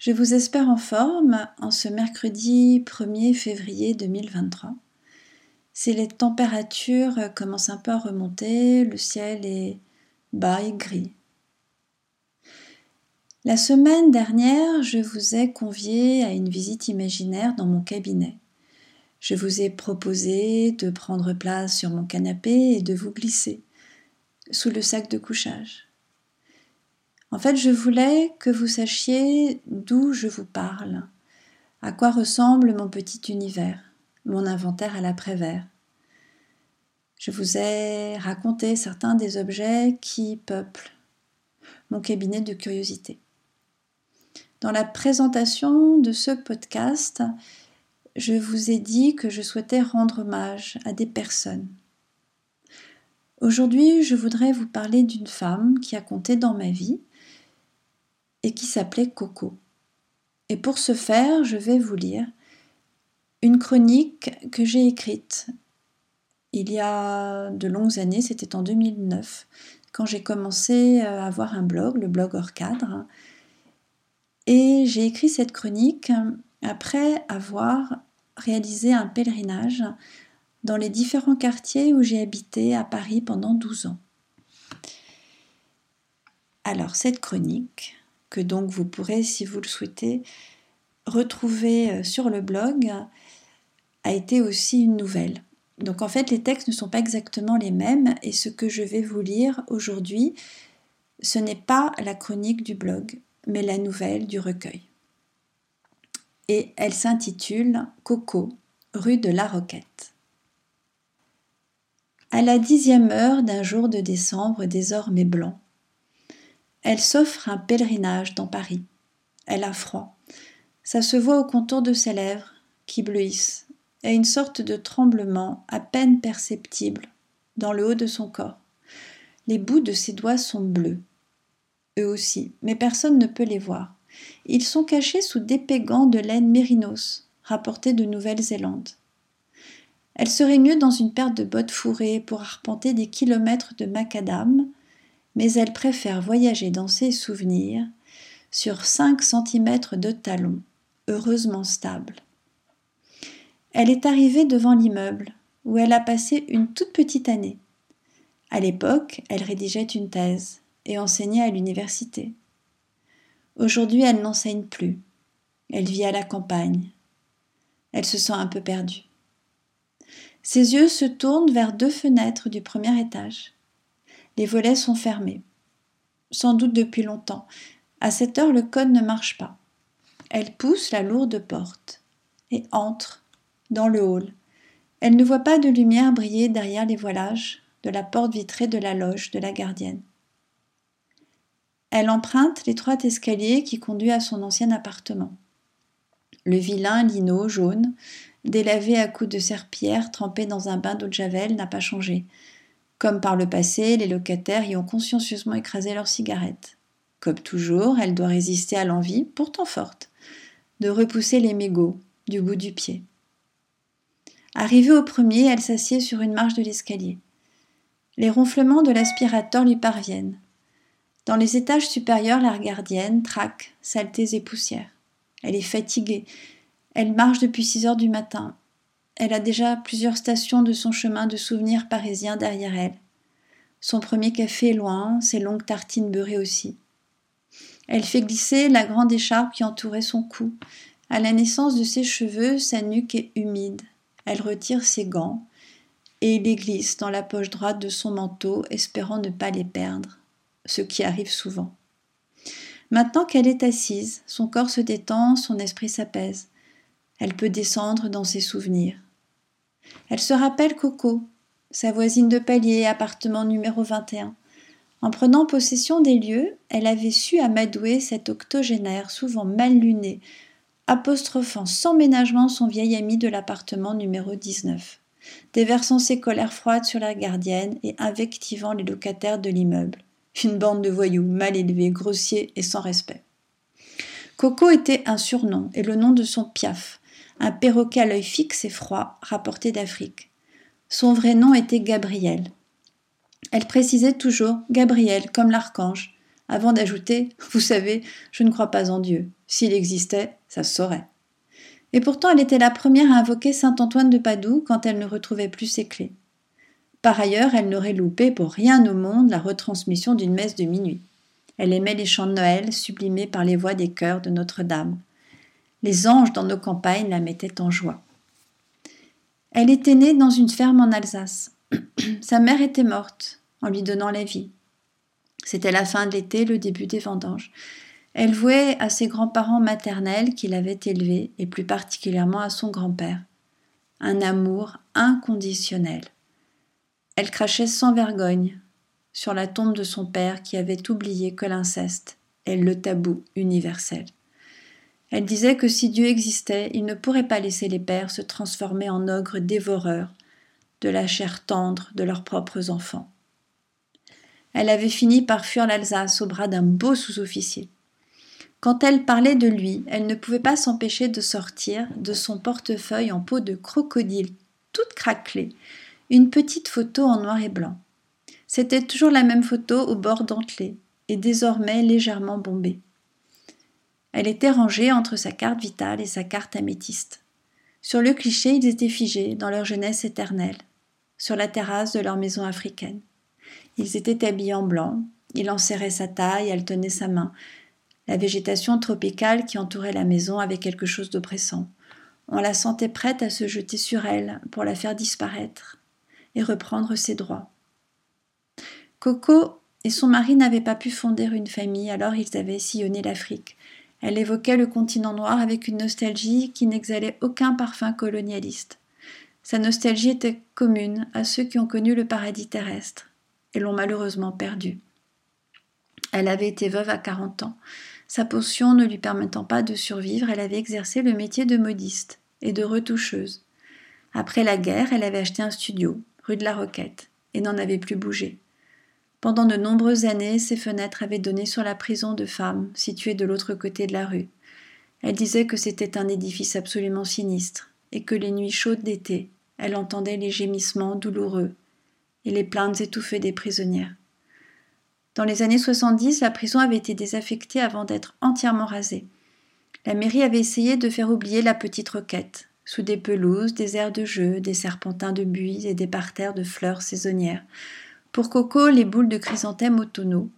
je vous espère en forme en ce mercredi 1er février 2023. Si les températures commencent un peu à remonter, le ciel est bas et gris. La semaine dernière, je vous ai convié à une visite imaginaire dans mon cabinet. Je vous ai proposé de prendre place sur mon canapé et de vous glisser sous le sac de couchage. En fait, je voulais que vous sachiez d'où je vous parle, à quoi ressemble mon petit univers, mon inventaire à l'après-vert. Je vous ai raconté certains des objets qui peuplent mon cabinet de curiosité. Dans la présentation de ce podcast, je vous ai dit que je souhaitais rendre hommage à des personnes. Aujourd'hui, je voudrais vous parler d'une femme qui a compté dans ma vie et qui s'appelait Coco. Et pour ce faire, je vais vous lire une chronique que j'ai écrite il y a de longues années, c'était en 2009, quand j'ai commencé à avoir un blog, le blog hors cadre. Et j'ai écrit cette chronique après avoir réalisé un pèlerinage dans les différents quartiers où j'ai habité à Paris pendant 12 ans. Alors cette chronique, que donc vous pourrez, si vous le souhaitez, retrouver euh, sur le blog, a été aussi une nouvelle. Donc en fait, les textes ne sont pas exactement les mêmes et ce que je vais vous lire aujourd'hui, ce n'est pas la chronique du blog, mais la nouvelle du recueil. Et elle s'intitule Coco, rue de la Roquette. À la dixième heure d'un jour de décembre désormais blanc, elle s'offre un pèlerinage dans Paris. Elle a froid. Ça se voit au contour de ses lèvres, qui bleuissent, et une sorte de tremblement à peine perceptible dans le haut de son corps. Les bouts de ses doigts sont bleus. Eux aussi, mais personne ne peut les voir. Ils sont cachés sous d'épais gants de laine mérinos, rapportés de Nouvelle-Zélande. Elle serait mieux dans une paire de bottes fourrées pour arpenter des kilomètres de macadam, mais elle préfère voyager dans ses souvenirs sur 5 cm de talons, heureusement stables. Elle est arrivée devant l'immeuble, où elle a passé une toute petite année. À l'époque, elle rédigeait une thèse et enseignait à l'université. Aujourd'hui, elle n'enseigne plus. Elle vit à la campagne. Elle se sent un peu perdue. Ses yeux se tournent vers deux fenêtres du premier étage. Les volets sont fermés. Sans doute depuis longtemps. À cette heure, le code ne marche pas. Elle pousse la lourde porte et entre dans le hall. Elle ne voit pas de lumière briller derrière les voilages de la porte vitrée de la loge de la gardienne. Elle emprunte l'étroit escalier qui conduit à son ancien appartement. Le vilain lino jaune, délavé à coups de serpillère trempé dans un bain d'eau de javel, n'a pas changé. Comme par le passé, les locataires y ont consciencieusement écrasé leurs cigarettes. Comme toujours, elle doit résister à l'envie, pourtant forte, de repousser les mégots du bout du pied. Arrivée au premier, elle s'assied sur une marche de l'escalier. Les ronflements de l'aspirateur lui parviennent. Dans les étages supérieurs, la gardienne traque saletés et poussières. Elle est fatiguée. Elle marche depuis six heures du matin. Elle a déjà plusieurs stations de son chemin de souvenirs parisiens derrière elle. Son premier café est loin, ses longues tartines beurrées aussi. Elle fait glisser la grande écharpe qui entourait son cou. À la naissance de ses cheveux, sa nuque est humide. Elle retire ses gants et les glisse dans la poche droite de son manteau, espérant ne pas les perdre, ce qui arrive souvent. Maintenant qu'elle est assise, son corps se détend, son esprit s'apaise. Elle peut descendre dans ses souvenirs. Elle se rappelle Coco, sa voisine de palier, appartement numéro 21. En prenant possession des lieux, elle avait su amadouer cet octogénaire souvent mal luné, apostrophant sans ménagement son vieil ami de l'appartement numéro 19, déversant ses colères froides sur la gardienne et invectivant les locataires de l'immeuble. Une bande de voyous mal élevés, grossiers et sans respect. Coco était un surnom et le nom de son piaf, un perroquet à l'œil fixe et froid rapporté d'Afrique. Son vrai nom était Gabriel. Elle précisait toujours Gabriel comme l'archange, avant d'ajouter Vous savez, je ne crois pas en Dieu. S'il existait, ça se saurait. Et pourtant, elle était la première à invoquer saint Antoine de Padoue quand elle ne retrouvait plus ses clés. Par ailleurs, elle n'aurait loupé pour rien au monde la retransmission d'une messe de minuit. Elle aimait les chants de Noël sublimés par les voix des chœurs de Notre-Dame. Les anges dans nos campagnes la mettaient en joie. Elle était née dans une ferme en Alsace. Sa mère était morte en lui donnant la vie. C'était la fin de l'été, le début des vendanges. Elle vouait à ses grands-parents maternels qui l'avaient élevée, et plus particulièrement à son grand-père, un amour inconditionnel. Elle crachait sans vergogne sur la tombe de son père qui avait oublié que l'inceste est le tabou universel. Elle disait que si Dieu existait, il ne pourrait pas laisser les pères se transformer en ogres dévoreurs de la chair tendre de leurs propres enfants. Elle avait fini par fuir l'Alsace au bras d'un beau sous-officier. Quand elle parlait de lui, elle ne pouvait pas s'empêcher de sortir de son portefeuille en peau de crocodile, toute craquelée, une petite photo en noir et blanc. C'était toujours la même photo au bord dentelé, et désormais légèrement bombée. Elle était rangée entre sa carte vitale et sa carte améthyste. Sur le cliché, ils étaient figés dans leur jeunesse éternelle, sur la terrasse de leur maison africaine. Ils étaient habillés en blanc, il en serrait sa taille, elle tenait sa main. La végétation tropicale qui entourait la maison avait quelque chose d'oppressant. On la sentait prête à se jeter sur elle pour la faire disparaître et reprendre ses droits. Coco et son mari n'avaient pas pu fonder une famille, alors ils avaient sillonné l'Afrique. Elle évoquait le continent noir avec une nostalgie qui n'exhalait aucun parfum colonialiste. Sa nostalgie était commune à ceux qui ont connu le paradis terrestre et l'ont malheureusement perdu. Elle avait été veuve à 40 ans. Sa potion ne lui permettant pas de survivre, elle avait exercé le métier de modiste et de retoucheuse. Après la guerre, elle avait acheté un studio, rue de la Roquette, et n'en avait plus bougé. Pendant de nombreuses années, ses fenêtres avaient donné sur la prison de femmes, située de l'autre côté de la rue. Elle disait que c'était un édifice absolument sinistre, et que les nuits chaudes d'été, elle entendait les gémissements douloureux et les plaintes étouffées des prisonnières. Dans les années 70, la prison avait été désaffectée avant d'être entièrement rasée. La mairie avait essayé de faire oublier la petite roquette, sous des pelouses, des aires de jeu, des serpentins de buis et des parterres de fleurs saisonnières. Pour Coco, les boules de chrysanthème automnaux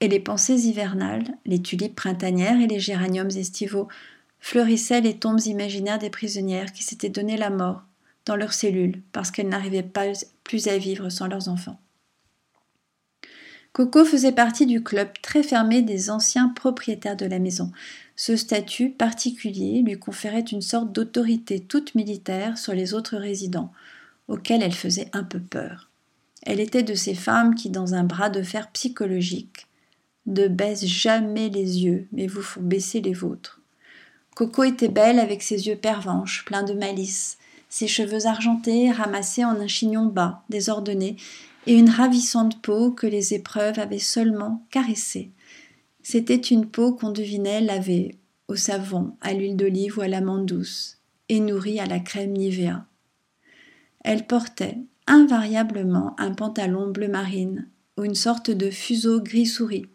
et les pensées hivernales, les tulipes printanières et les géraniums estivaux fleurissaient les tombes imaginaires des prisonnières qui s'étaient donné la mort dans leurs cellules parce qu'elles n'arrivaient pas plus à vivre sans leurs enfants. Coco faisait partie du club très fermé des anciens propriétaires de la maison, ce statut particulier lui conférait une sorte d'autorité toute militaire sur les autres résidents, auxquels elle faisait un peu peur. Elle était de ces femmes qui, dans un bras de fer psychologique, ne baissent jamais les yeux, mais vous font baisser les vôtres. Coco était belle avec ses yeux pervenches, pleins de malice, ses cheveux argentés ramassés en un chignon bas, désordonné, et une ravissante peau que les épreuves avaient seulement caressée, c'était une peau qu'on devinait lavée au savon, à l'huile d'olive ou à l'amande douce, et nourrie à la crème Nivea. Elle portait invariablement un pantalon bleu marine ou une sorte de fuseau gris souris.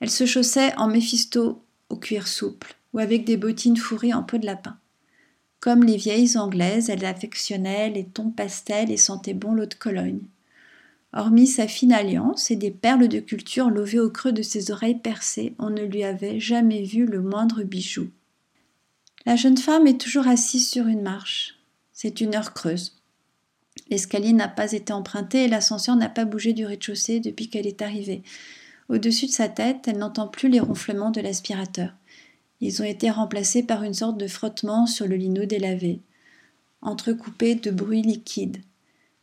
Elle se chaussait en méphisto au cuir souple ou avec des bottines fourrées en peau de lapin. Comme les vieilles anglaises, elle affectionnait les tons pastels et sentait bon l'eau de Cologne. Hormis sa fine alliance et des perles de culture lovées au creux de ses oreilles percées, on ne lui avait jamais vu le moindre bijou. La jeune femme est toujours assise sur une marche. C'est une heure creuse. L'escalier n'a pas été emprunté et l'ascenseur n'a pas bougé du rez-de-chaussée depuis qu'elle est arrivée. Au-dessus de sa tête, elle n'entend plus les ronflements de l'aspirateur. Ils ont été remplacés par une sorte de frottement sur le lino délavé, entrecoupé de bruits liquides.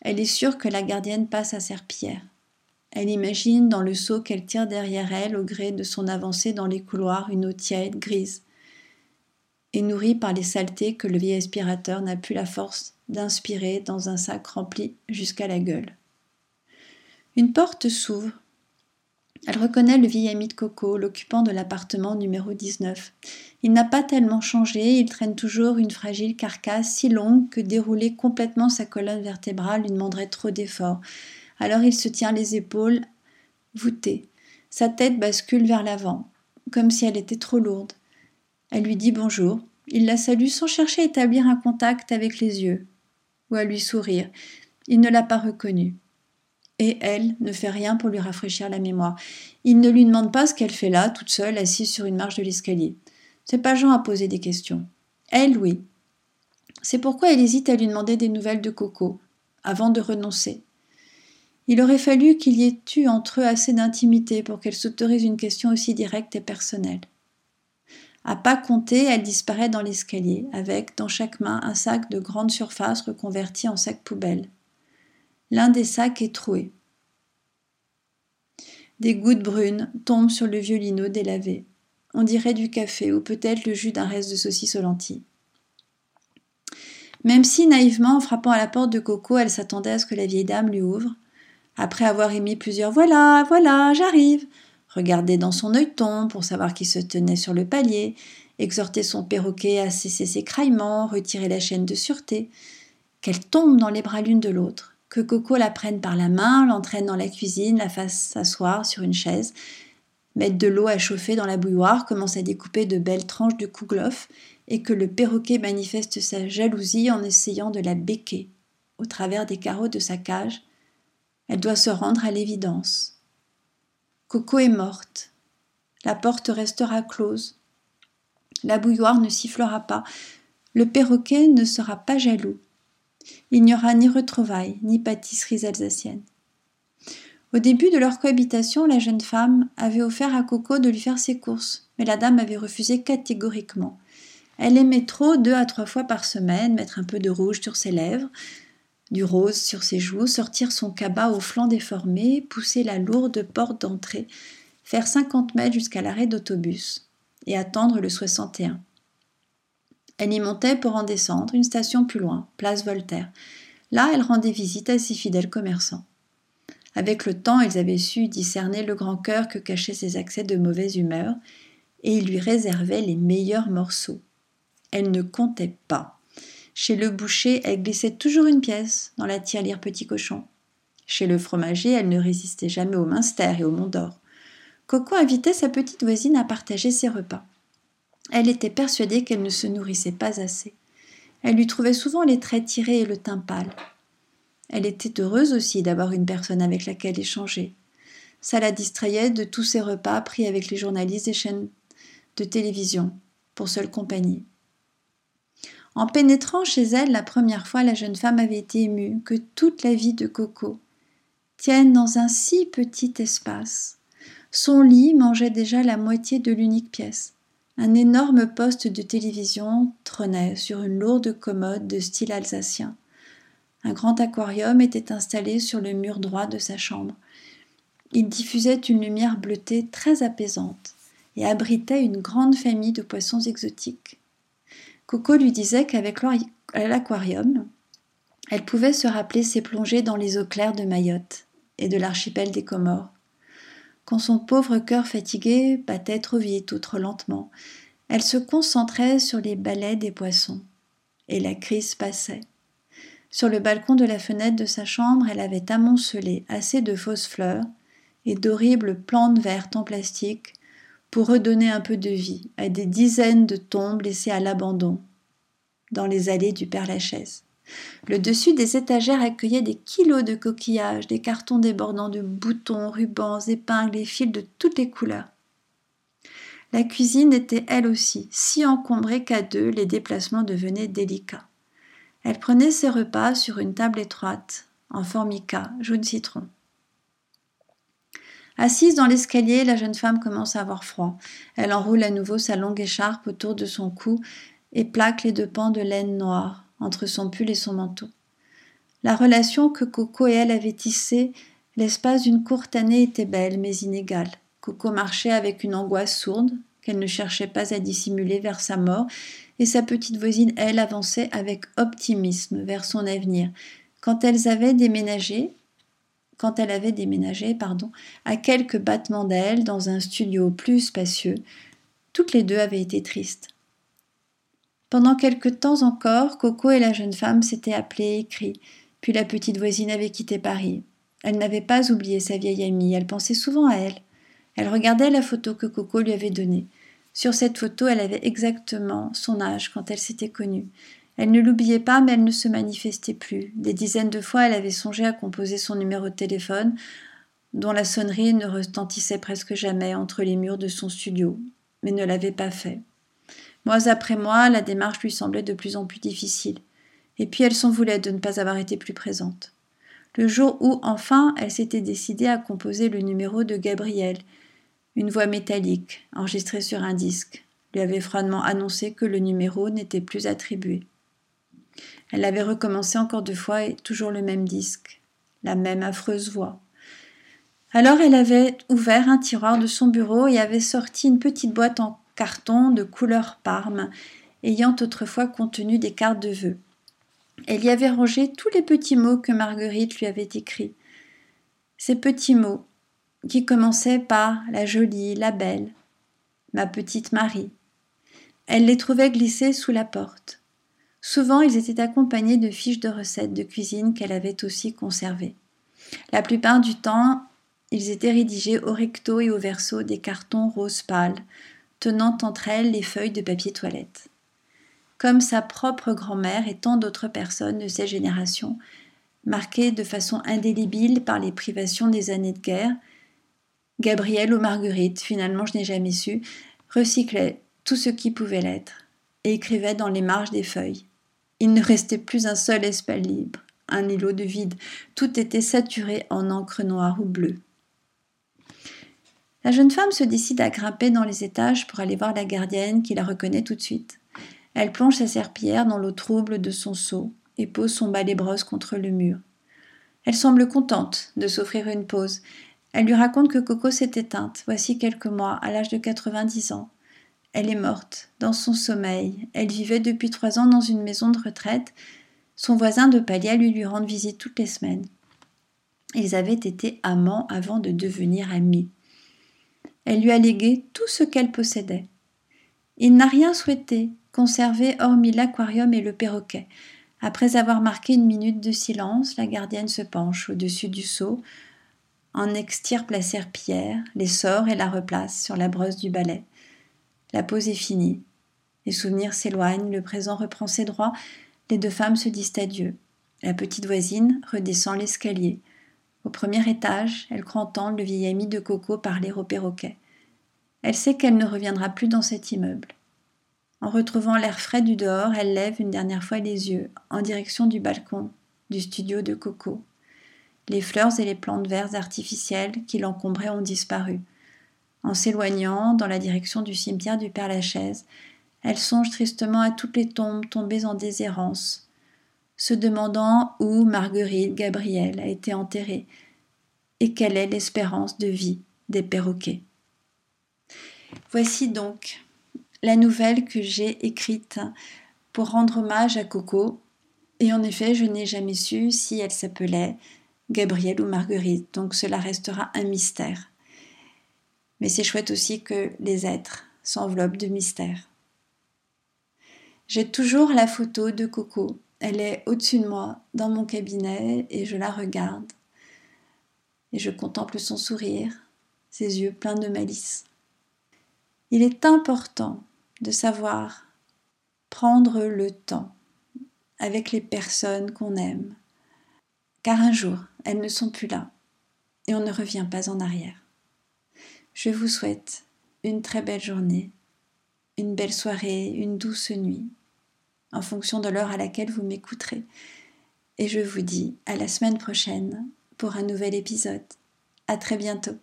Elle est sûre que la gardienne passe à serpillère. Elle imagine dans le seau qu'elle tire derrière elle au gré de son avancée dans les couloirs une eau tiède, grise. et nourrie par les saletés que le vieil aspirateur n'a plus la force d'inspirer dans un sac rempli jusqu'à la gueule. Une porte s'ouvre. Elle reconnaît le vieil ami de Coco, l'occupant de l'appartement numéro 19. Il n'a pas tellement changé, il traîne toujours une fragile carcasse si longue que dérouler complètement sa colonne vertébrale lui demanderait trop d'efforts. Alors il se tient les épaules voûtées. Sa tête bascule vers l'avant, comme si elle était trop lourde. Elle lui dit bonjour. Il la salue sans chercher à établir un contact avec les yeux ou à lui sourire. Il ne l'a pas reconnue et elle ne fait rien pour lui rafraîchir la mémoire. Il ne lui demande pas ce qu'elle fait là, toute seule, assise sur une marche de l'escalier. C'est pas Jean à poser des questions. Elle, oui. C'est pourquoi elle hésite à lui demander des nouvelles de Coco, avant de renoncer. Il aurait fallu qu'il y ait eu entre eux assez d'intimité pour qu'elle s'autorise une question aussi directe et personnelle. À pas compter, elle disparaît dans l'escalier, avec dans chaque main un sac de grande surface reconverti en sac poubelle. L'un des sacs est troué. Des gouttes brunes tombent sur le vieux lino délavé. On dirait du café ou peut-être le jus d'un reste de saucisse aux lentilles. Même si, naïvement, en frappant à la porte de Coco, elle s'attendait à ce que la vieille dame lui ouvre, après avoir émis plusieurs Voilà, voilà, j'arrive, regardé dans son œilleton pour savoir qui se tenait sur le palier, exhorter son perroquet à cesser ses craillements, retirer la chaîne de sûreté, qu'elle tombe dans les bras l'une de l'autre que Coco la prenne par la main, l'entraîne dans la cuisine, la fasse s'asseoir sur une chaise, mette de l'eau à chauffer dans la bouilloire, commence à découper de belles tranches de kouglof, et que le perroquet manifeste sa jalousie en essayant de la becquer au travers des carreaux de sa cage, elle doit se rendre à l'évidence. Coco est morte. La porte restera close. La bouilloire ne sifflera pas. Le perroquet ne sera pas jaloux. Il n'y aura ni retrouvailles, ni pâtisseries alsaciennes. Au début de leur cohabitation, la jeune femme avait offert à Coco de lui faire ses courses, mais la dame avait refusé catégoriquement. Elle aimait trop deux à trois fois par semaine mettre un peu de rouge sur ses lèvres, du rose sur ses joues, sortir son cabas au flanc déformé, pousser la lourde porte d'entrée, faire cinquante mètres jusqu'à l'arrêt d'autobus et attendre le 61. Elle y montait pour en descendre, une station plus loin, place Voltaire. Là, elle rendait visite à ses fidèles commerçants. Avec le temps, ils avaient su discerner le grand cœur que cachaient ses accès de mauvaise humeur, et ils lui réservaient les meilleurs morceaux. Elle ne comptait pas. Chez le boucher, elle glissait toujours une pièce dans la tirelire petit cochon. Chez le fromager, elle ne résistait jamais au Minster et au Mont d'Or. Coco invitait sa petite voisine à partager ses repas. Elle était persuadée qu'elle ne se nourrissait pas assez. Elle lui trouvait souvent les traits tirés et le teint pâle. Elle était heureuse aussi d'avoir une personne avec laquelle échanger. Ça la distrayait de tous ses repas pris avec les journalistes des chaînes de télévision, pour seule compagnie. En pénétrant chez elle la première fois, la jeune femme avait été émue que toute la vie de Coco tienne dans un si petit espace. Son lit mangeait déjà la moitié de l'unique pièce. Un énorme poste de télévision trônait sur une lourde commode de style alsacien. Un grand aquarium était installé sur le mur droit de sa chambre. Il diffusait une lumière bleutée très apaisante et abritait une grande famille de poissons exotiques. Coco lui disait qu'avec l'aquarium, elle pouvait se rappeler ses plongées dans les eaux claires de Mayotte et de l'archipel des Comores quand son pauvre cœur fatigué battait trop vite ou trop lentement, elle se concentrait sur les balais des poissons. Et la crise passait. Sur le balcon de la fenêtre de sa chambre, elle avait amoncelé assez de fausses fleurs et d'horribles plantes vertes en plastique pour redonner un peu de vie à des dizaines de tombes laissées à l'abandon dans les allées du Père-Lachaise. Le dessus des étagères accueillait des kilos de coquillages, des cartons débordant de boutons, rubans, épingles et fils de toutes les couleurs. La cuisine était elle aussi si encombrée qu'à deux les déplacements devenaient délicats. Elle prenait ses repas sur une table étroite, en formica, jaune citron. Assise dans l'escalier, la jeune femme commence à avoir froid. Elle enroule à nouveau sa longue écharpe autour de son cou et plaque les deux pans de laine noire entre son pull et son manteau. La relation que Coco et elle avaient tissée l'espace d'une courte année était belle mais inégale. Coco marchait avec une angoisse sourde qu'elle ne cherchait pas à dissimuler vers sa mort, et sa petite voisine, elle, avançait avec optimisme vers son avenir. Quand elles avaient déménagé, quand elle avait déménagé, pardon, à quelques battements d'ailes dans un studio plus spacieux, toutes les deux avaient été tristes. Pendant quelque temps encore, Coco et la jeune femme s'étaient appelées et écrit, puis la petite voisine avait quitté Paris. Elle n'avait pas oublié sa vieille amie, elle pensait souvent à elle. Elle regardait la photo que Coco lui avait donnée. Sur cette photo, elle avait exactement son âge quand elle s'était connue. Elle ne l'oubliait pas, mais elle ne se manifestait plus. Des dizaines de fois, elle avait songé à composer son numéro de téléphone, dont la sonnerie ne retentissait presque jamais entre les murs de son studio, mais ne l'avait pas fait. Mois après mois, la démarche lui semblait de plus en plus difficile, et puis elle s'en voulait de ne pas avoir été plus présente. Le jour où, enfin, elle s'était décidée à composer le numéro de Gabriel, une voix métallique, enregistrée sur un disque, lui avait froidement annoncé que le numéro n'était plus attribué. Elle avait recommencé encore deux fois et toujours le même disque, la même affreuse voix. Alors elle avait ouvert un tiroir de son bureau et avait sorti une petite boîte en carton de couleur parme, ayant autrefois contenu des cartes de vœux. Elle y avait rangé tous les petits mots que Marguerite lui avait écrits. Ces petits mots, qui commençait par la jolie, la belle, ma petite Marie. Elle les trouvait glissés sous la porte. Souvent, ils étaient accompagnés de fiches de recettes de cuisine qu'elle avait aussi conservées. La plupart du temps, ils étaient rédigés au recto et au verso des cartons rose pâle, tenant entre elles les feuilles de papier toilette. Comme sa propre grand-mère et tant d'autres personnes de ses générations, marquées de façon indélébile par les privations des années de guerre, Gabriel ou Marguerite, finalement je n'ai jamais su, recyclait tout ce qui pouvait l'être et écrivait dans les marges des feuilles. Il ne restait plus un seul espace libre, un îlot de vide, tout était saturé en encre noire ou bleue. La jeune femme se décide à grimper dans les étages pour aller voir la gardienne qui la reconnaît tout de suite. Elle plonge sa serpillière dans l'eau trouble de son seau et pose son balai brosse contre le mur. Elle semble contente de s'offrir une pause. Elle lui raconte que Coco s'est éteinte, voici quelques mois, à l'âge de 90 ans. Elle est morte, dans son sommeil. Elle vivait depuis trois ans dans une maison de retraite. Son voisin de palier lui lui rend visite toutes les semaines. Ils avaient été amants avant de devenir amis. Elle lui a légué tout ce qu'elle possédait. Il n'a rien souhaité conserver hormis l'aquarium et le perroquet. Après avoir marqué une minute de silence, la gardienne se penche au-dessus du seau, en extirpe la serpillière, les sort et la replace sur la brosse du balai. La pause est finie. Les souvenirs s'éloignent, le présent reprend ses droits, les deux femmes se disent adieu. La petite voisine redescend l'escalier. Au premier étage, elle croit entendre le vieil ami de Coco parler au perroquet. Elle sait qu'elle ne reviendra plus dans cet immeuble. En retrouvant l'air frais du dehors, elle lève une dernière fois les yeux en direction du balcon du studio de Coco. Les fleurs et les plantes vertes artificielles qui l'encombraient ont disparu. En s'éloignant dans la direction du cimetière du Père-Lachaise, elle songe tristement à toutes les tombes tombées en déshérence, se demandant où Marguerite Gabrielle a été enterrée et quelle est l'espérance de vie des perroquets. Voici donc la nouvelle que j'ai écrite pour rendre hommage à Coco. Et en effet, je n'ai jamais su si elle s'appelait Gabrielle ou Marguerite, donc cela restera un mystère. Mais c'est chouette aussi que les êtres s'enveloppent de mystère. J'ai toujours la photo de Coco. Elle est au-dessus de moi, dans mon cabinet, et je la regarde. Et je contemple son sourire, ses yeux pleins de malice. Il est important de savoir prendre le temps avec les personnes qu'on aime, car un jour, elles ne sont plus là et on ne revient pas en arrière. Je vous souhaite une très belle journée, une belle soirée, une douce nuit, en fonction de l'heure à laquelle vous m'écouterez. Et je vous dis à la semaine prochaine pour un nouvel épisode. À très bientôt.